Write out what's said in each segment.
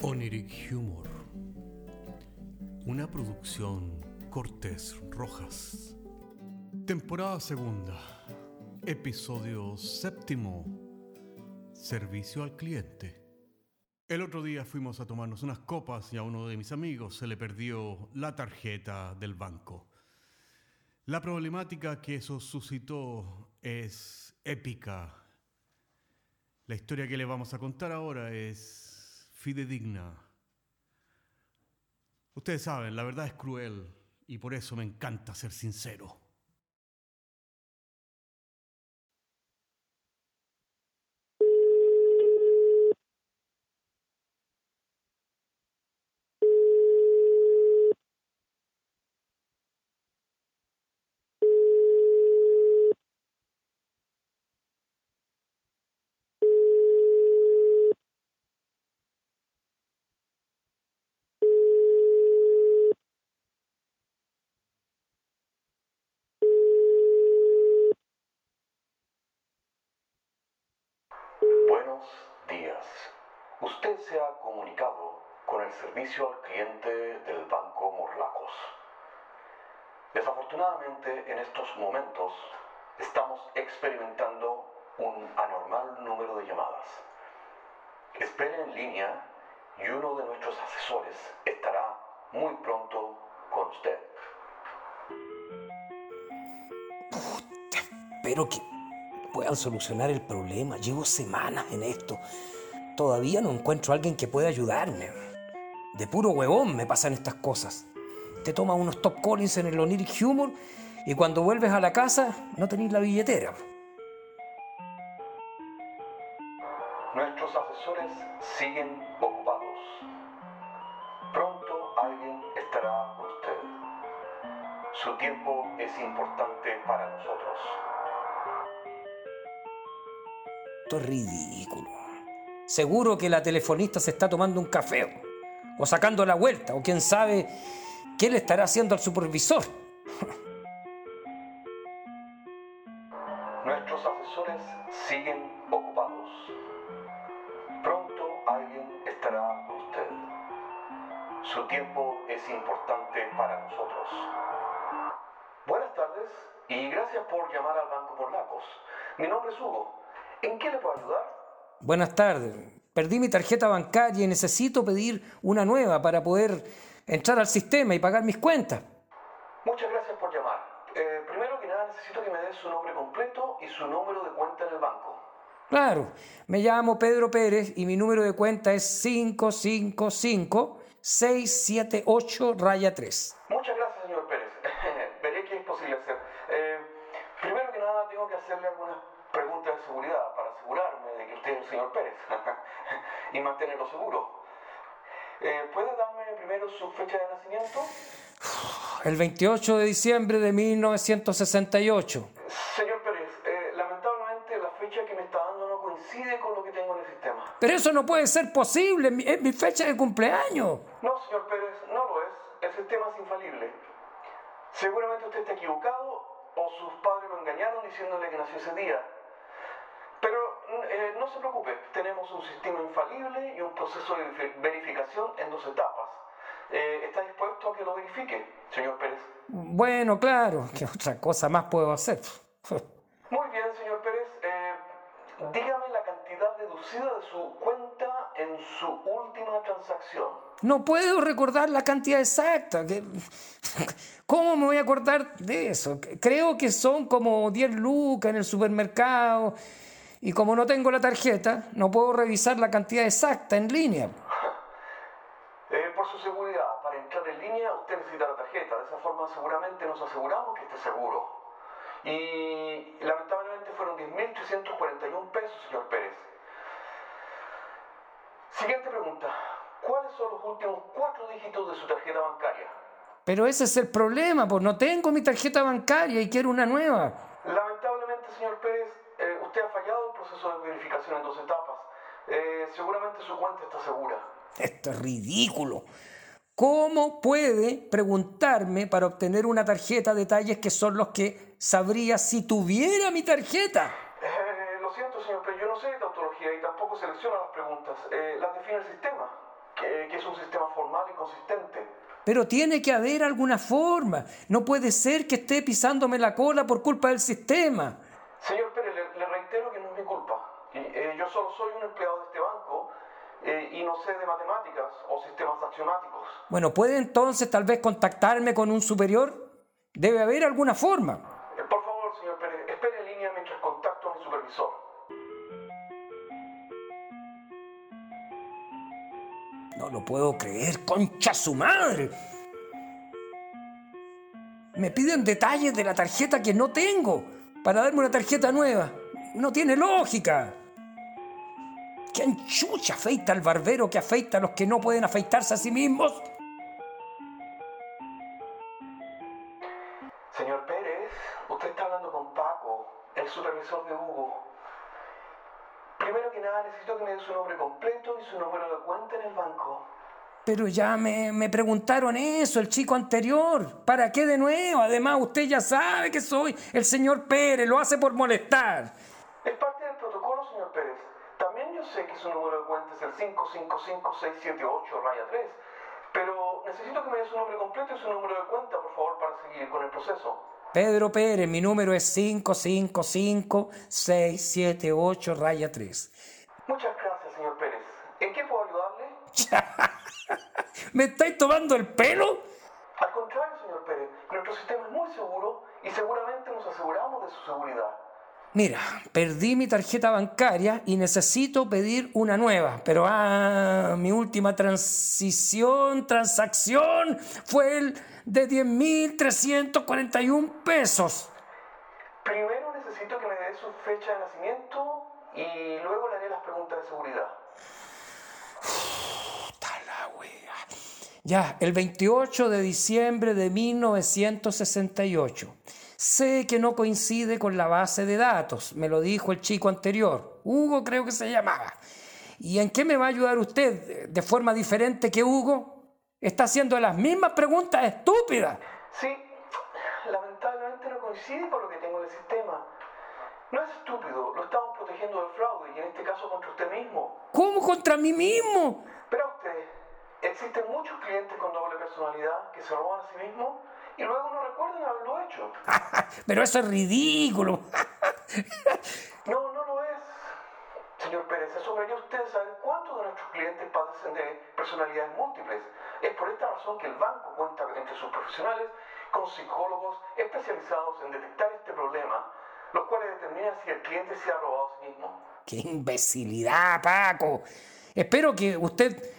Oniric Humor. Una producción Cortés Rojas. Temporada segunda. Episodio séptimo. Servicio al cliente. El otro día fuimos a tomarnos unas copas y a uno de mis amigos se le perdió la tarjeta del banco. La problemática que eso suscitó es épica. La historia que le vamos a contar ahora es fidedigna. Ustedes saben, la verdad es cruel y por eso me encanta ser sincero. Buenos días. Usted se ha comunicado con el servicio al cliente del Banco Morlacos. Desafortunadamente, en estos momentos estamos experimentando un anormal número de llamadas. Espere en línea y uno de nuestros asesores estará muy pronto con usted. Espero que puedan solucionar el problema. Llevo semanas en esto. Todavía no encuentro a alguien que pueda ayudarme. De puro huevón me pasan estas cosas. Te tomas unos top collins en el Oniric Humor y cuando vuelves a la casa no tenés la billetera. Nuestros asesores siguen ocupados. Pronto alguien estará con usted. Su tiempo es importante para nosotros. Esto es ridículo. Seguro que la telefonista se está tomando un café o sacando la vuelta o quién sabe qué le estará haciendo al supervisor. Nuestros asesores siguen ocupados. Pronto alguien estará con usted. Su tiempo es importante para nosotros. Buenas tardes y gracias por llamar al Banco Morlacos. Mi nombre es Hugo. ¿En qué le puedo ayudar? Buenas tardes. Perdí mi tarjeta bancaria y necesito pedir una nueva para poder entrar al sistema y pagar mis cuentas. Muchas gracias por llamar. Eh, primero que nada necesito que me dé su nombre completo y su número de cuenta en el banco. Claro, me llamo Pedro Pérez y mi número de cuenta es 555-678 raya 3. Y mantenerlo seguro. Eh, ¿Puede darme primero su fecha de nacimiento? El 28 de diciembre de 1968. Señor Pérez, eh, lamentablemente la fecha que me está dando no coincide con lo que tengo en el sistema. Pero eso no puede ser posible, es mi fecha de cumpleaños. No, señor Pérez, no lo es. El sistema es infalible. Seguramente usted está equivocado o sus padres lo engañaron diciéndole que nació ese día. No se preocupe, tenemos un sistema infalible y un proceso de ver- verificación en dos etapas. Eh, ¿Está dispuesto a que lo verifique, señor Pérez? Bueno, claro, ¿qué otra cosa más puedo hacer? Muy bien, señor Pérez. Eh, dígame la cantidad deducida de su cuenta en su última transacción. No puedo recordar la cantidad exacta. ¿Cómo me voy a acordar de eso? Creo que son como 10 lucas en el supermercado. Y como no tengo la tarjeta, no puedo revisar la cantidad exacta en línea. Eh, por su seguridad, para entrar en línea usted necesita la tarjeta. De esa forma seguramente nos aseguramos que esté seguro. Y lamentablemente fueron 10.341 pesos, señor Pérez. Siguiente pregunta. ¿Cuáles son los últimos cuatro dígitos de su tarjeta bancaria? Pero ese es el problema, pues no tengo mi tarjeta bancaria y quiero una nueva. Lamentablemente, señor Pérez, usted ha fallado el proceso de verificación en dos etapas. Eh, seguramente su cuenta está segura. Esto es ridículo. ¿Cómo puede preguntarme para obtener una tarjeta detalles que son los que sabría si tuviera mi tarjeta? Eh, lo siento, señor, pero yo no sé de tautología y tampoco selecciono las preguntas. Eh, las define el sistema. que, que es un sistema formal y consistente. Pero tiene que haber alguna forma. No puede ser que esté pisándome la cola por culpa del sistema. Señor Pérez, eh, yo solo soy un empleado de este banco eh, y no sé de matemáticas o sistemas axiomáticos. Bueno, ¿puede entonces tal vez contactarme con un superior? Debe haber alguna forma. Eh, por favor, señor Pérez, espere en línea mientras contacto a mi supervisor. No lo puedo creer, concha su madre. Me piden detalles de la tarjeta que no tengo para darme una tarjeta nueva. No tiene lógica. ¿Quién chucha afeita al barbero que afeita a los que no pueden afeitarse a sí mismos? Señor Pérez, usted está hablando con Paco, el supervisor de Hugo. Primero que nada, necesito que me dé su nombre completo y su número de cuenta en el banco. Pero ya me, me preguntaron eso, el chico anterior. ¿Para qué de nuevo? Además, usted ya sabe que soy el señor Pérez, lo hace por molestar. 11, que es un número de cuenta, es el 555678 raya 3. Pero necesito que me des su nombre completo y su número de cuenta, por favor, para seguir con el proceso. Pedro Pérez, mi número es 555678 raya 3. Muchas gracias, señor Pérez. ¿En qué puedo ayudarle? ¿Me estáis tomando el pelo? Al contrario, señor Pérez, nuestro sistema es muy seguro y seguramente nos aseguramos de su seguridad. Mira, perdí mi tarjeta bancaria y necesito pedir una nueva. Pero ah, mi última transición, transacción fue el de 10.341 pesos. Primero necesito que me dé su fecha de nacimiento y luego le haré las preguntas de seguridad. Puta la wea. Ya, el 28 de diciembre de 1968. Sé que no coincide con la base de datos, me lo dijo el chico anterior. Hugo creo que se llamaba. ¿Y en qué me va a ayudar usted de forma diferente que Hugo? Está haciendo las mismas preguntas estúpidas. Sí, lamentablemente no coincide con lo que tengo en el sistema. No es estúpido, lo estamos protegiendo del fraude y en este caso contra usted mismo. ¿Cómo contra mí mismo? Pero usted, existen muchos clientes con doble personalidad que se roban a sí mismos y luego no recuerdan haberlo hecho. Pero eso es ridículo. No, no lo es. Señor Pérez, asombraría usted saber cuántos de nuestros clientes padecen de personalidades múltiples. Es por esta razón que el banco cuenta entre sus profesionales con psicólogos especializados en detectar este problema, los cuales determinan si el cliente se ha robado a sí mismo. ¡Qué imbecilidad, Paco! Espero que usted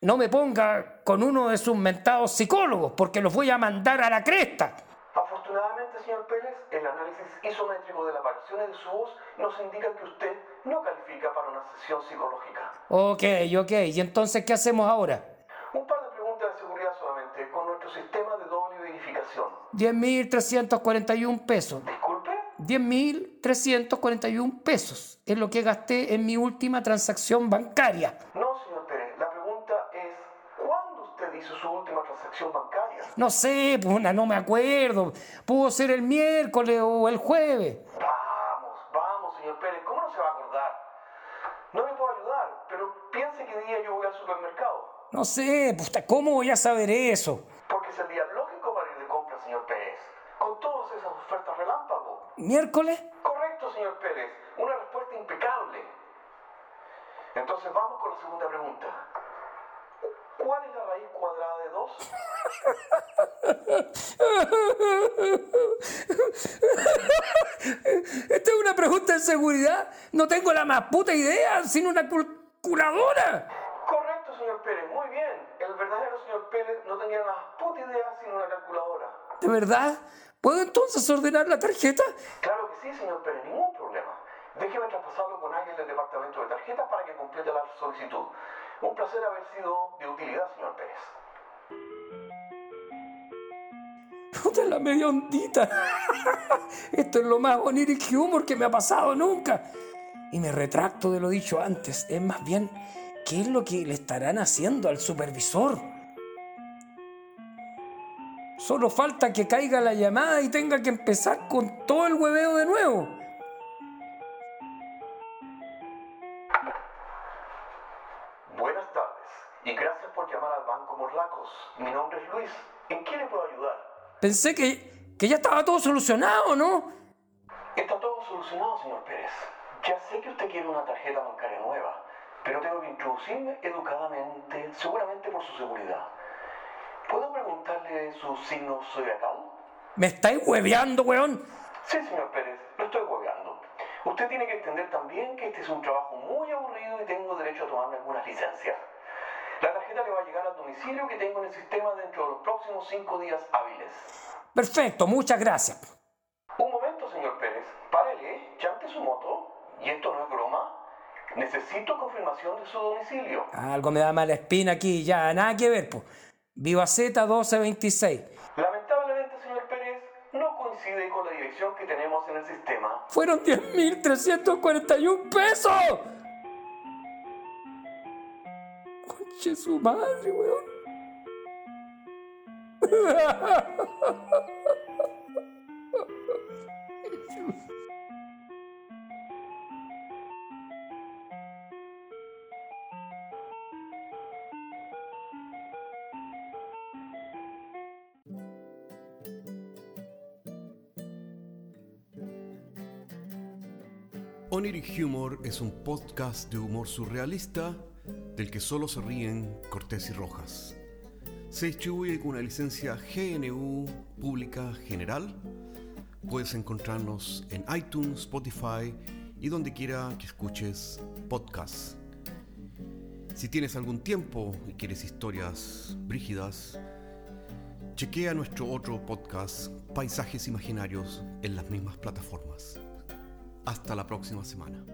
no me ponga con uno de sus mentados psicólogos, porque los voy a mandar a la cresta. Afortunadamente, señor Pérez, el análisis isométrico de las variaciones de su voz nos indica que usted no califica para una sesión psicológica. Ok, ok. ¿Y entonces qué hacemos ahora? Un par de preguntas de seguridad solamente con nuestro sistema de doble verificación. 10.341 pesos. Disculpe, 10.341 pesos es lo que gasté en mi última transacción bancaria. No sé, pues una, no me acuerdo. Pudo ser el miércoles o el jueves. Vamos, vamos, señor Pérez, ¿cómo no se va a acordar? No me puedo ayudar, pero piense qué día yo voy al supermercado. No sé, pues, ¿cómo voy a saber eso? Porque es el día lógico para ir de compra, señor Pérez. Con todas esas ofertas relámpago. ¿Miércoles? Correcto, señor Pérez. Una respuesta impecable. Entonces vamos con la segunda pregunta. ¿Cuál es la raíz cuadrada de 2? Esta es una pregunta de seguridad. No tengo la más puta idea sin una calculadora. Correcto, señor Pérez. Muy bien. El verdadero señor Pérez no tenía la más puta idea sin una calculadora. ¿De verdad? ¿Puedo entonces ordenar la tarjeta? Claro que sí, señor Pérez. Ningún problema. Déjeme traspasarlo con alguien del departamento de tarjetas para que complete la solicitud. Un placer haber sido de utilidad, señor Pérez. La media ondita. Esto es lo más oniric humor que me ha pasado nunca. Y me retracto de lo dicho antes. Es más bien, ¿qué es lo que le estarán haciendo al supervisor? Solo falta que caiga la llamada y tenga que empezar con todo el hueveo de nuevo. Pensé que, que ya estaba todo solucionado, ¿no? Está todo solucionado, señor Pérez. Ya sé que usted quiere una tarjeta bancaria nueva, pero tengo que introducirme educadamente, seguramente por su seguridad. ¿Puedo preguntarle su signo zodiacal? ¿Me estáis hueveando, weón? Sí, señor Pérez, lo estoy hueveando. Usted tiene que entender también que este es un trabajo muy aburrido y tengo derecho a tomarme algunas licencias. La tarjeta le va a llegar al domicilio que tengo en el sistema dentro de los próximos cinco días hábiles. Perfecto, muchas gracias. Un momento, señor Pérez. Párele, chante su moto. Y esto no es broma. Necesito confirmación de su domicilio. Algo me da mala espina aquí, ya, nada que ver, pues. Viva Z 1226. Lamentablemente, señor Pérez, no coincide con la dirección que tenemos en el sistema. Fueron 10.341 pesos. Conche su madre, weón. Oniric Humor es un podcast de humor surrealista del que solo se ríen Cortés y Rojas. Se distribuye con una licencia GNU Pública General. Puedes encontrarnos en iTunes, Spotify y donde quiera que escuches podcasts. Si tienes algún tiempo y quieres historias brígidas, chequea nuestro otro podcast, Paisajes Imaginarios, en las mismas plataformas. Hasta la próxima semana.